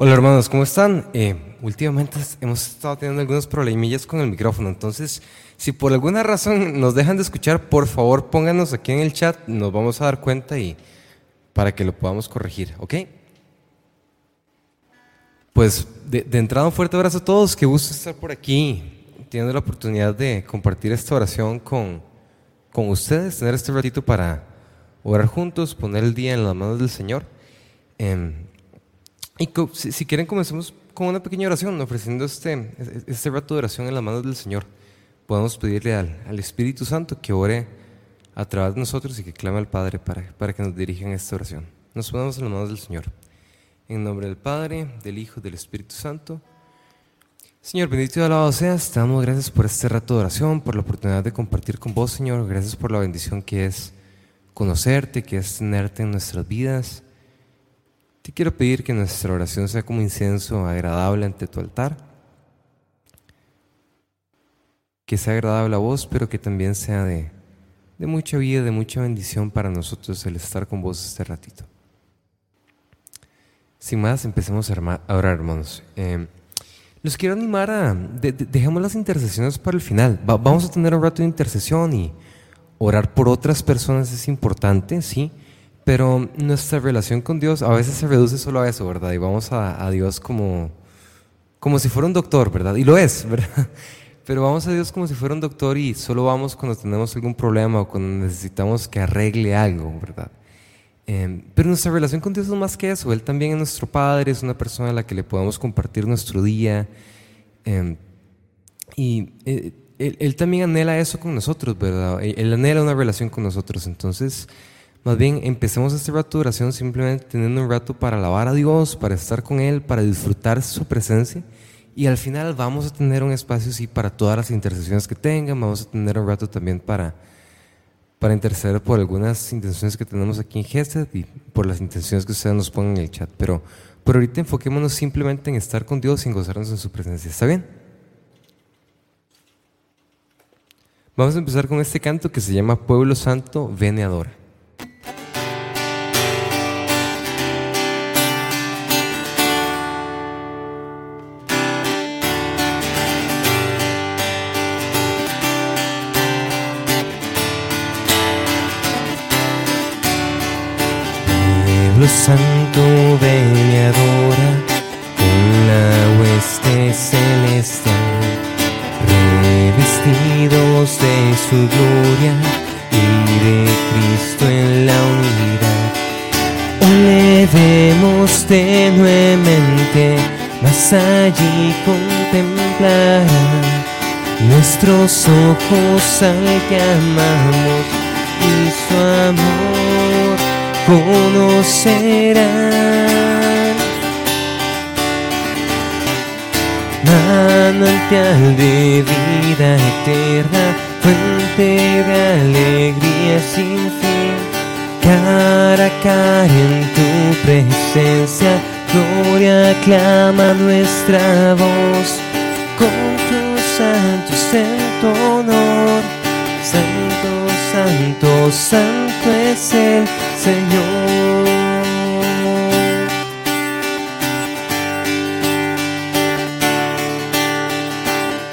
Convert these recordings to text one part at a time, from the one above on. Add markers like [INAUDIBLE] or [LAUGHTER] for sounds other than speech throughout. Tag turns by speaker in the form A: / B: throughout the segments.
A: Hola hermanos, ¿cómo están? Eh, últimamente hemos estado teniendo algunos problemillas con el micrófono, entonces si por alguna razón nos dejan de escuchar, por favor pónganos aquí en el chat, nos vamos a dar cuenta y para que lo podamos corregir, ¿ok? Pues de, entrada un fuerte abrazo a todos, qué gusto estar por aquí, teniendo la oportunidad de compartir esta oración con, con ustedes, tener este ratito para orar juntos, poner el día en las manos del Señor. Em, y si, quieren, comencemos con una pequeña oración, ofreciendo este, este rato de oración en las manos del Señor. Podemos pedirle al, al Espíritu Santo que ore a través de nosotros y que clame al Padre para, para que nos dirijan esta oración. Nos ponemos en las manos del Señor. En nombre del Padre, del Hijo del Espíritu Santo. Señor, bendito y alabado seas. Te damos gracias por este rato de oración, por la oportunidad de compartir con vos, Señor. Gracias por la bendición que es conocerte, que es tenerte en nuestras vidas. Te quiero pedir que nuestra oración sea como incienso agradable ante tu altar, que sea agradable a vos, pero que también sea de, mucha vida, de mucha bendición para nosotros el estar con vos este ratito. Sin más, empecemos a orar, hermanos. Eh, los quiero animar a... dejemos las intercesiones para el final. vamos a tener un rato de intercesión y orar por otras personas es importante, sí pero nuestra relación con Dios a veces se reduce solo a eso, ¿verdad? Y vamos a, Dios como, como si fuera un doctor, ¿verdad? Y lo es, [LAUGHS] ¿verdad? Pero vamos a Dios como si fuera un doctor y solo vamos cuando tenemos algún problema o cuando necesitamos que arregle algo, ¿verdad? Em, pero nuestra relación con Dios es más que eso. Él también es nuestro Padre, es una persona a la que le podemos compartir nuestro día. Em, y eh, él, también anhela eso con nosotros, ¿verdad? Él anhela una relación con nosotros. Entonces, más bien, empecemos este rato de oración simplemente teniendo un rato para alabar a Dios, para estar con Él, para disfrutar su presencia. Y al final vamos a tener un espacio, sí, para todas las intercesiones que tengan. Vamos a tener un rato también para, para interceder por algunas intenciones que tenemos aquí en Gesed y por las intenciones que ustedes nos pongan en el chat. Pero por ahorita enfoquémonos simplemente en estar con Dios y en gozarnos en su presencia. ¿Está bien? Vamos a empezar con este canto que se llama Pueblo Santo, ven adora.
B: santo ven y adora con la hueste celestial, revestidos de su gloria y de Cristo en la unidad. Elevemos tenuemente, más allí contemplarán nuestros ojos al que amamos y su amor conocerán. Manantial de vida eterna, fuente de alegría sin fin, cara a cara en tu presencia, gloria clama nuestra voz, con tu santo, santo honor, santo, santo, santo es el Señor.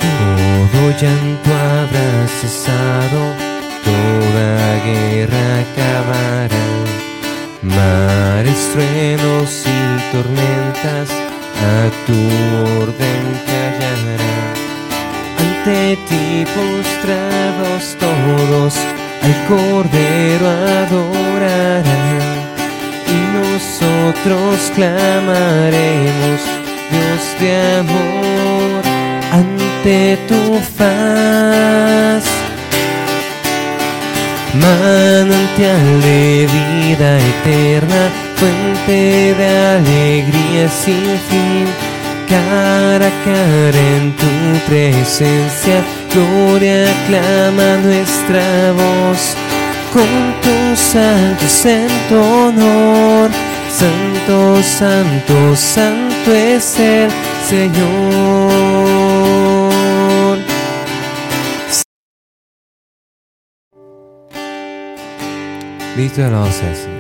B: Todo llanto habrá cesado, toda guerra acabará. Mares, truenos y tormentas a tu orden callarán. Ante ti postrados todos al Cordero adorarán y nosotros clamaremos, Dios de amor, ante tu faz. Manantial de vida eterna, fuente de alegría sin fin, cara a cara en tu presencia gloria clama nuestra voz con tu santo, santo honor. Santo, santo, santo es el Señor. Bendito alabado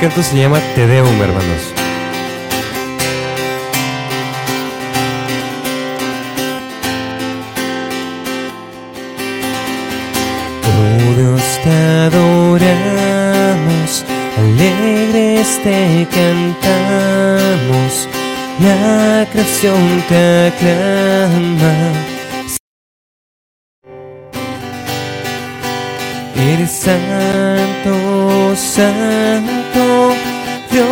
A: canto se llama Te Deum, hermanos.
B: Oh Dios, te adoramos, alegres te cantamos, la creación te aclama Eres santo, santo,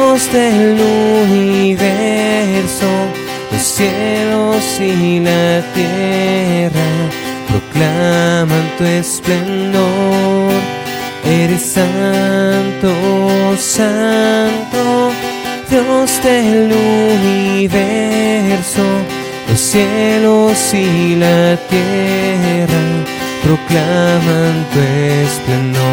B: Dios del universo, los cielos y la tierra proclaman tu esplendor. Eres santo, santo, Dios del universo, los cielos y la tierra proclaman tu esplendor.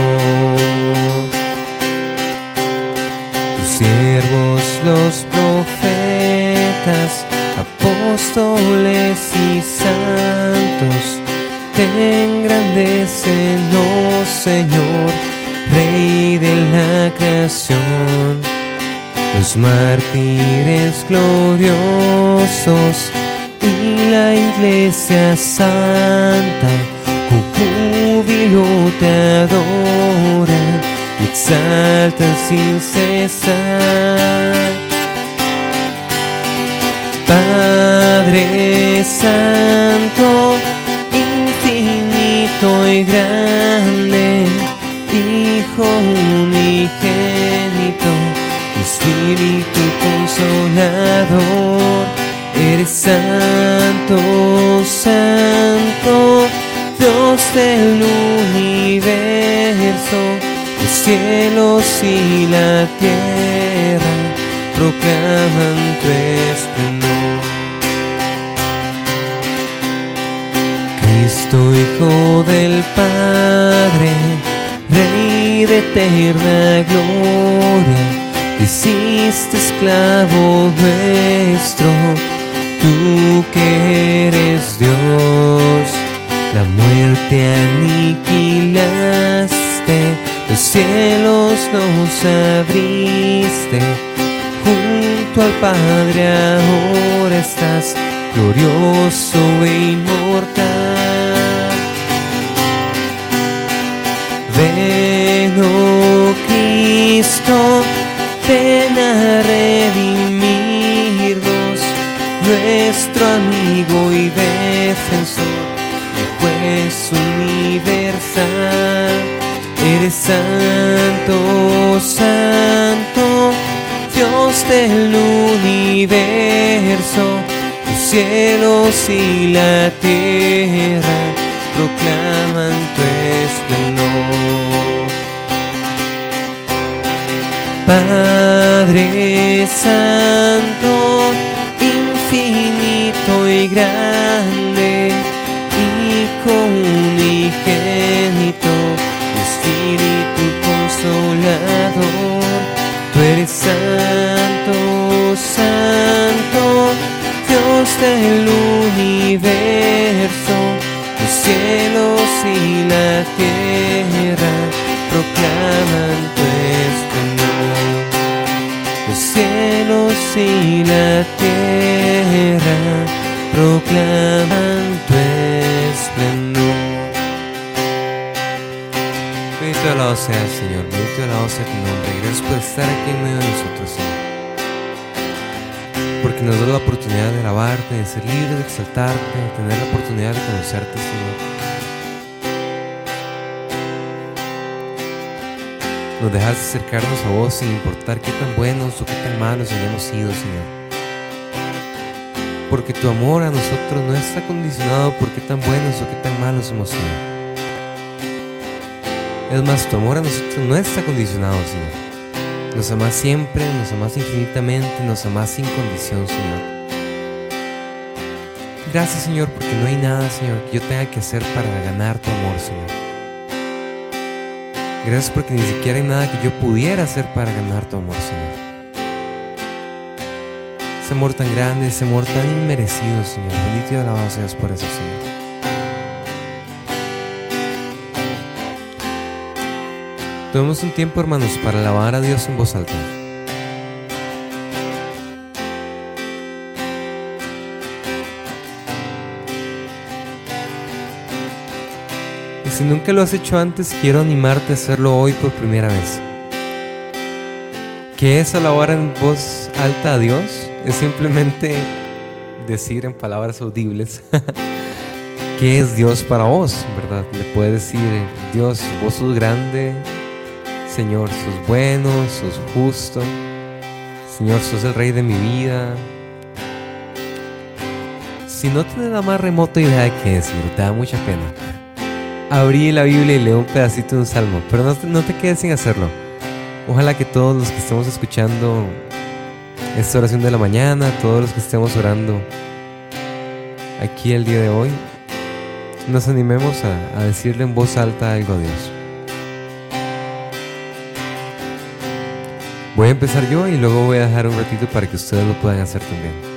B: Mártires gloriosos y la iglesia santa júbilo te adora y exaltan sin cesar. Padre Santo, infinito y grande, Hijo unigénito, Espíritu consolador, eres santo, santo Dios del universo, los cielos y la tierra proclaman tu esplendor. Cristo, Hijo del Padre, Rey de eterna gloria, hiciste esclavo nuestro, tú que eres Dios la muerte aniquilaste, los cielos nos abriste, junto al Padre ahora estás, glorioso e inmortal. Ven, oh Cristo, a redimirnos, nuestro amigo y defensor es universal. Eres santo, santo, Dios del universo. Los cielos y la tierra proclaman tu Padre Santo, infinito y grande unigénito, Espíritu consolador, tú eres santo, santo, Dios del universo, los cielos y la tierra y la tierra proclaman tu esplendor.
A: Bendito alabado sea el Señor, bendito alabado sea tu nombre. Gracias por estar aquí en medio de nosotros, Señor. Porque nos da la oportunidad de alabarte, de ser libre, de exaltarte, de tener la oportunidad de conocerte, Señor. Nos dejas acercarnos a vos sin importar qué tan buenos o qué tan malos hayamos sido, Señor porque tu amor a nosotros no está condicionado por qué tan buenos o qué tan malos hemos sido. Es más, tu amor a nosotros no está condicionado, Señor. Nos amas siempre, nos amas infinitamente, nos amas sin condición, Señor. Gracias, Señor, porque no hay nada, Señor, que yo tenga que hacer para ganar tu amor, Señor. Gracias porque ni siquiera hay nada que yo pudiera hacer para ganar tu amor, Señor ese amor tan grande, ese amor tan inmerecido, Señor. Bendito y alabado seas por eso, Señor. Tomemos un tiempo, hermanos, para alabar a Dios en voz alta. Si nunca lo has hecho antes, quiero animarte a hacerlo hoy por primera vez. ¿Qué es alabar en voz alta a Dios? Es simplemente decir en palabras audibles [LAUGHS] qué es Dios para vos, ¿verdad? Le puedes decir, Dios, vos sos grande, Señor, sos bueno, sos justo, Señor, sos el rey de mi vida. Si no tienes la más remota idea de qué decir, te da mucha pena. Abrí la Biblia y leo un pedacito de un salmo, pero no, no te quedes sin hacerlo. Ojalá que todos los que estemos escuchando esta oración de la mañana, todos los que estemos orando aquí el día de hoy, nos animemos a, a decirle en voz alta algo a Dios. Voy a empezar yo y luego voy a dejar un ratito para que ustedes lo puedan hacer también.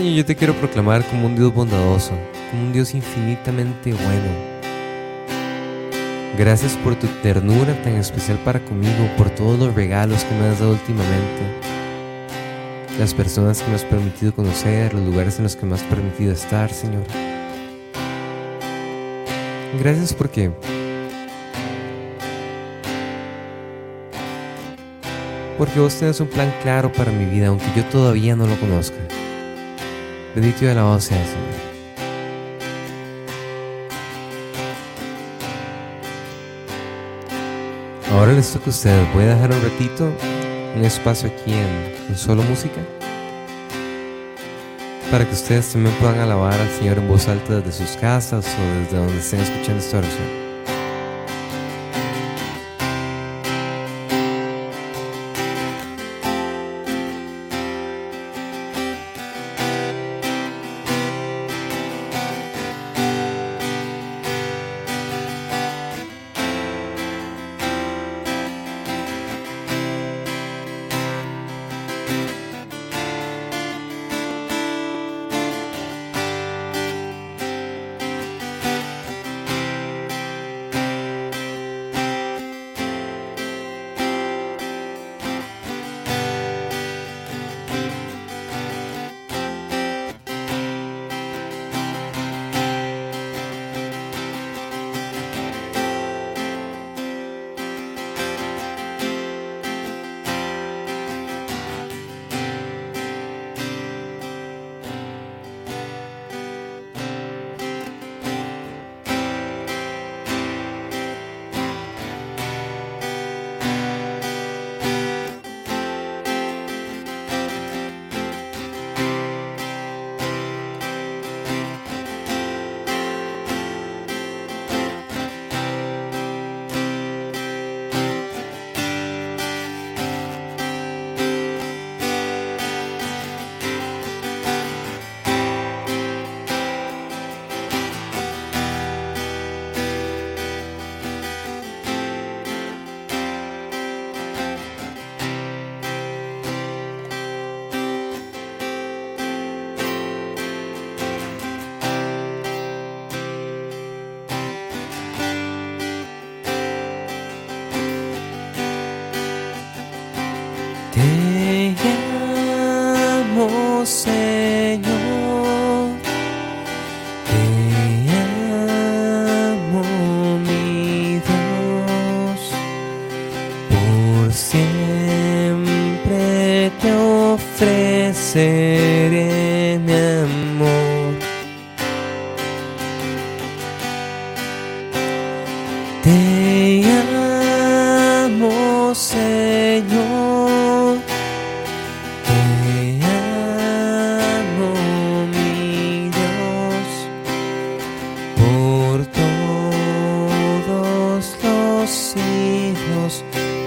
A: Señor, yo te quiero proclamar como un Dios bondadoso, como un Dios infinitamente bueno. Gracias por tu ternura tan especial para conmigo, por todos los regalos que me has dado últimamente, las personas que me has permitido conocer, los lugares en los que me has permitido estar, Señor. Gracias porque porque vos tenés un plan claro para mi vida, aunque yo todavía no lo conozca. Bendito y alabado sea, Señor. Ahora les toca a ustedes. Voy a dejar un ratito, un espacio aquí en, en solo música, para que ustedes también puedan alabar al Señor en voz alta desde sus casas o desde donde estén escuchando esta oración.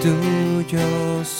B: Tuyos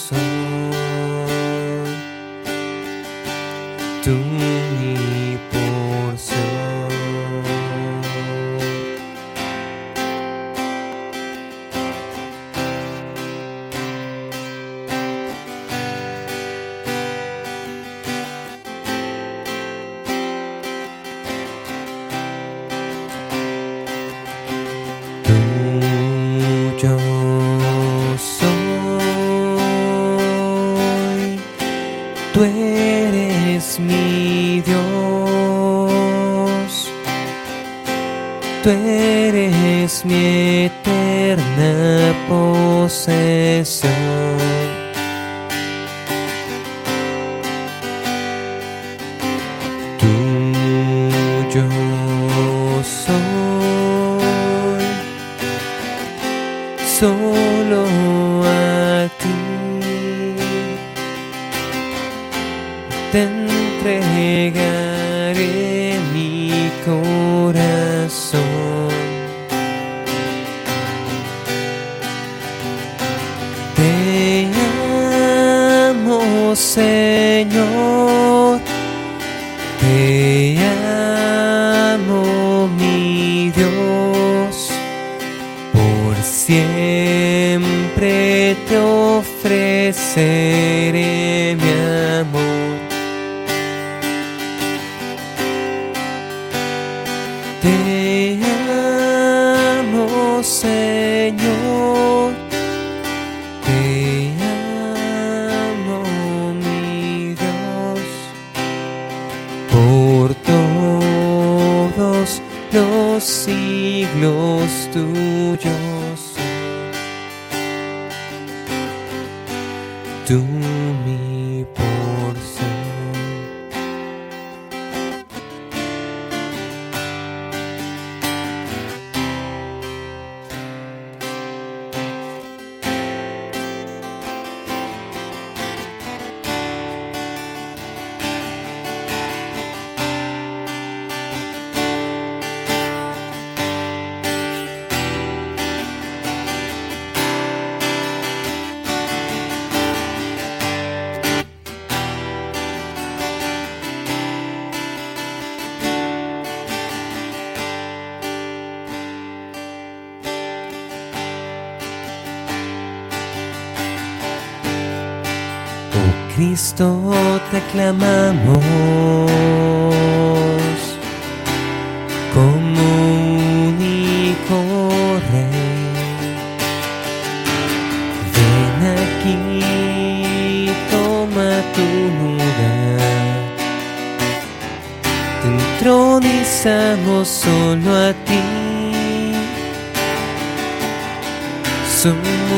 B: Te amo, Señor. Te amo, mi Dios. Por todos los siglos tuyos. Cristo te clamamos como único Rey. Ven aquí, toma tu lugar. Te entronizamos solo a ti.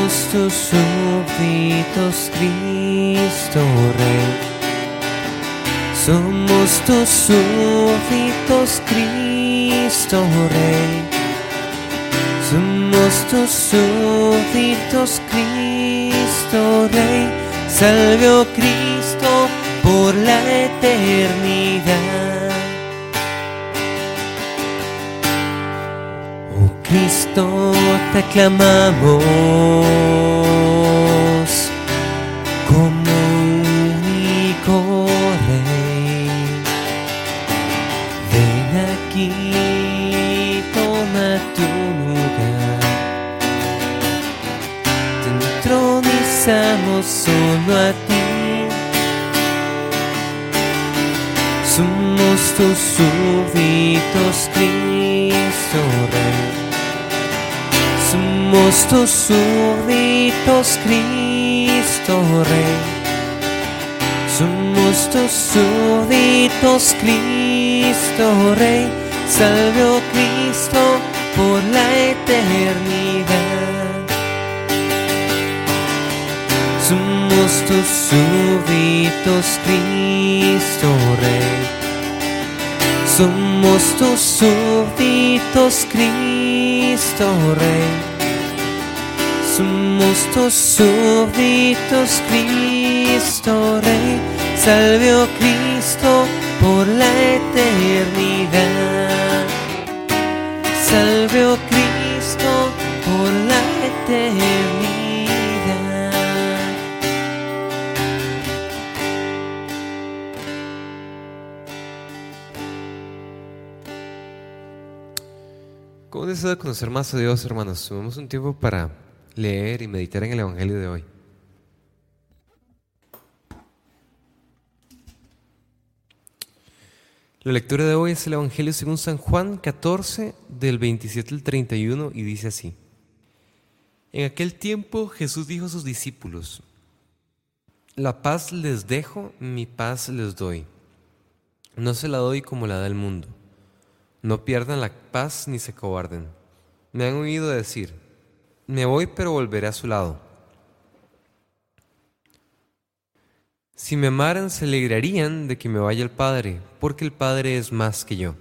B: Somos tus súbditos, Cristo Rey. Somos tus súbditos, Cristo Rey. Somos tus súbditos, Cristo Rey. Salve, oh Cristo, por la eternidad. Cristo, te clamamos como único rey. Ven aquí, toma tu lugar. Te entronizamos solo a ti. Somos tus súbditos, Cristo Rey. Somos tus súbditos, Cristo Rey. Somos tus súbditos, Cristo Rey. Salve, oh Cristo, por la eternidad. Somos tus súbditos, Cristo Rey. Somos tus súbditos, Cristo Rey somos tus súbditos, Cristo Rey. Salve, oh Cristo, por la eternidad. Salve, oh Cristo, por la eternidad.
A: ¿Cómo desea conocer más a Dios, hermanos? Tomemos un tiempo para leer y meditar en el Evangelio de hoy. La lectura de hoy es el Evangelio según San Juan 14 del 27 al 31 y dice así. En aquel tiempo Jesús dijo a sus discípulos, La paz les dejo, mi paz les doy. No se la doy como la da el mundo. No pierdan la paz ni se cobarden. Me han oído decir, me voy pero volveré a su lado. Si me amaran se alegrarían de que me vaya el Padre, porque el Padre es más que yo.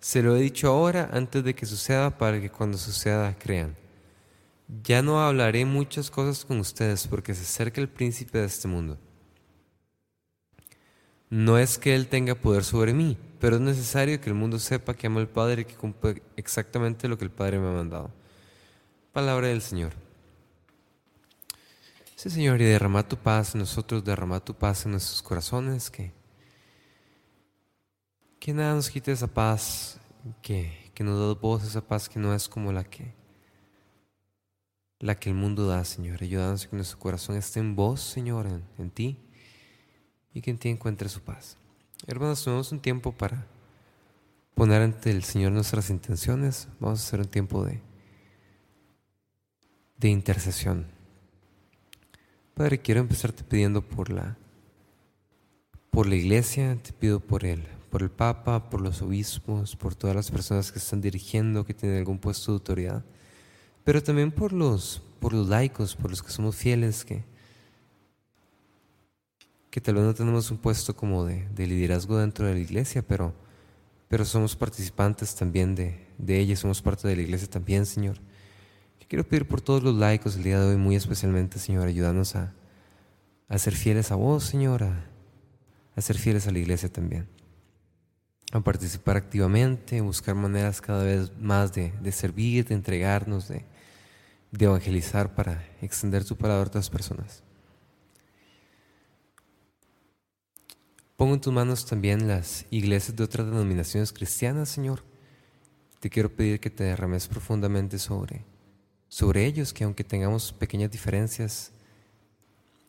A: Se lo he dicho ahora antes de que suceda para que cuando suceda crean. Ya no hablaré muchas cosas con ustedes porque se acerca el príncipe de este mundo. No es que Él tenga poder sobre mí, pero es necesario que el mundo sepa que amo al Padre y que cumple exactamente lo que el Padre me ha mandado. Palabra del Señor. Sí, Señor, y derrama tu paz en nosotros, derrama tu paz en nuestros corazones, que, que nada nos quite esa paz, que, que nos da voz esa paz que no es como la que, la que el mundo da, Señor. Ayúdanos a que nuestro corazón esté en vos, Señor, en, en ti y que en ti encuentre su paz. Hermanos, tenemos un tiempo para poner ante el Señor nuestras intenciones. Vamos a hacer un tiempo de, de intercesión. Padre, quiero empezarte pidiendo por la, por la iglesia, te pido por él, por el Papa, por los obispos, por todas las personas que están dirigiendo, que tienen algún puesto de autoridad, pero también por los, por los laicos, por los que somos fieles, que, que tal vez no tenemos un puesto como de, liderazgo dentro de la iglesia, pero, pero somos participantes también de, de ella, somos parte de la iglesia también, Señor. Quiero pedir por todos los laicos el día de hoy, muy especialmente, Señor, ayudarnos a, a ser fieles a vos, Señor, a, ser fieles a la iglesia también, a participar activamente, buscar maneras cada vez más de, de servir, de entregarnos, de, de evangelizar para extender tu palabra a otras personas. Pongo en tus manos también las iglesias de otras denominaciones cristianas, Señor. Te quiero pedir que te derrames profundamente sobre, sobre ellos, que aunque tengamos pequeñas diferencias,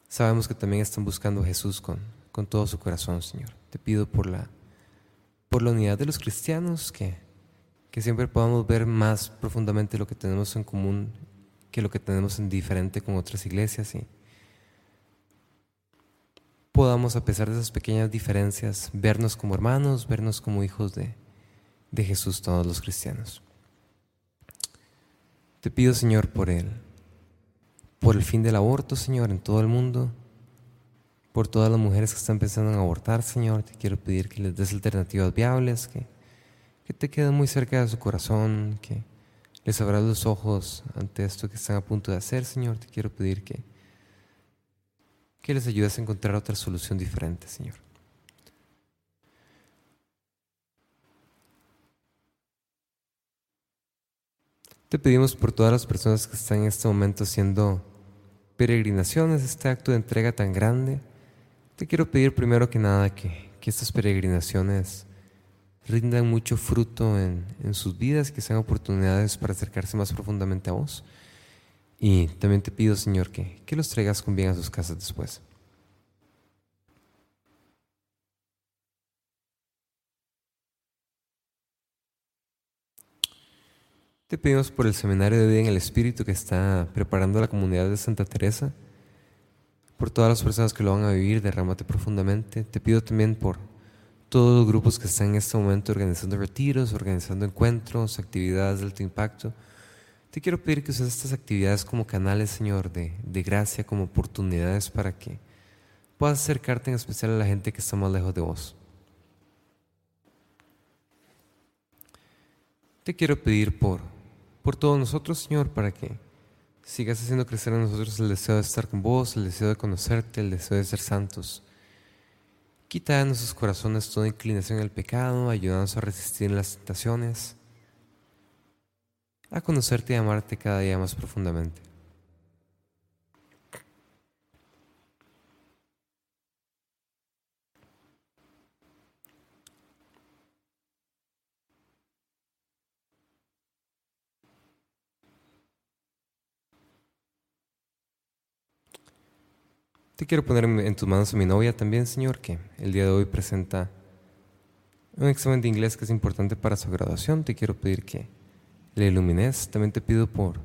A: sabemos que también están buscando a Jesús con, con todo su corazón, Señor. Te pido por la, por la unidad de los cristianos, que, que siempre podamos ver más profundamente lo que tenemos en común que lo que tenemos en diferente con otras iglesias y podamos, a pesar de esas pequeñas diferencias, vernos como hermanos, vernos como hijos de, de Jesús, todos los cristianos. Te pido, Señor, por él, por el fin del aborto, Señor, en todo el mundo, por todas las mujeres que están pensando en abortar, Señor, te quiero pedir que les des alternativas viables, que, que te queden muy cerca de su corazón, que les abras los ojos ante esto que están a punto de hacer, Señor. Te quiero pedir que que les ayudes a encontrar otra solución diferente, Señor. Te pedimos por todas las personas que están en este momento haciendo peregrinaciones, este acto de entrega tan grande. Te quiero pedir primero que nada que, estas peregrinaciones rindan mucho fruto en, sus vidas, que sean oportunidades para acercarse más profundamente a vos. Y también te pido, Señor, que, que los traigas con bien a sus casas después. Te pedimos por el seminario de vida en el Espíritu que está preparando la comunidad de Santa Teresa, por todas las personas que lo van a vivir, derrámate profundamente. Te pido también por todos los grupos que están en este momento organizando retiros, organizando encuentros, actividades de alto impacto. Te quiero pedir que uses estas actividades como canales, Señor, de, de gracia, como oportunidades para que puedas acercarte en especial a la gente que está más lejos de vos. Te quiero pedir por, por todos nosotros, Señor, para que sigas haciendo crecer en nosotros el deseo de estar con vos, el deseo de conocerte, el deseo de ser santos. Quita de nuestros corazones toda inclinación al pecado, ayúdanos a resistir las tentaciones a conocerte y amarte cada día más profundamente. Te quiero poner en tus manos a mi novia también, Señor, que el día de hoy presenta un examen de inglés que es importante para su graduación. Te quiero pedir que le ilumines. También te pido por,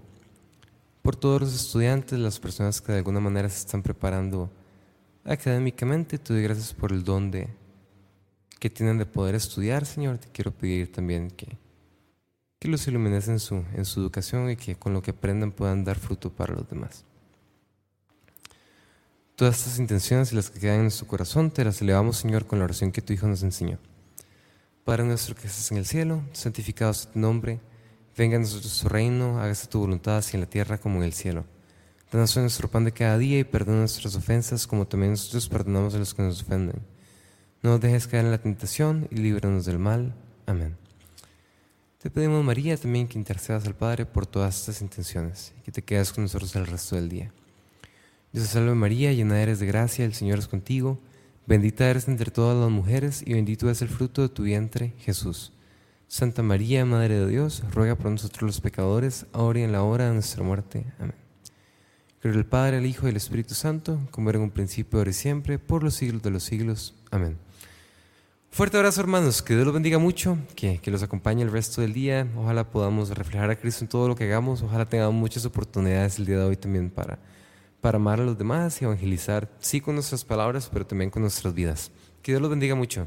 A: por todos los estudiantes, las personas que de alguna manera se están preparando académicamente. Te doy gracias por el don de, que tienen de poder estudiar, Señor, te quiero pedir también que, que los ilumines en su, en su educación y que con lo que aprendan puedan dar fruto para los demás. Todas estas intenciones y las que quedan en nuestro corazón te las elevamos, Señor, con la oración que tu Hijo nos enseñó. Padre nuestro que estás en el cielo, santificado sea tu nombre, venga a nosotros tu reino, hágase tu voluntad así en la tierra como en el cielo. Danos hoy nuestro pan de cada día y perdona nuestras ofensas como también nosotros perdonamos a los que nos ofenden. No nos dejes caer en la tentación y líbranos del mal. Amén. Te pedimos, María, también que intercedas al Padre por todas estas intenciones y que te quedes con nosotros el resto del día. Dios te salve María, llena eres de gracia, el Señor es contigo. Bendita eres entre todas las mujeres y bendito es el fruto de tu vientre, Jesús. Santa María, Madre de Dios, ruega por nosotros los pecadores, ahora y en la hora de nuestra muerte. Amén. Creo el Padre, el Hijo y el Espíritu Santo, como era en un principio, ahora y siempre, por los siglos de los siglos. Amén. Fuerte abrazo hermanos, que Dios los bendiga mucho, que, que los acompañe el resto del día, ojalá podamos reflejar a Cristo en todo lo que hagamos, ojalá tengamos muchas oportunidades el día de hoy también para, para amar a los demás y evangelizar, sí con nuestras palabras, pero también con nuestras vidas. Que Dios los bendiga mucho.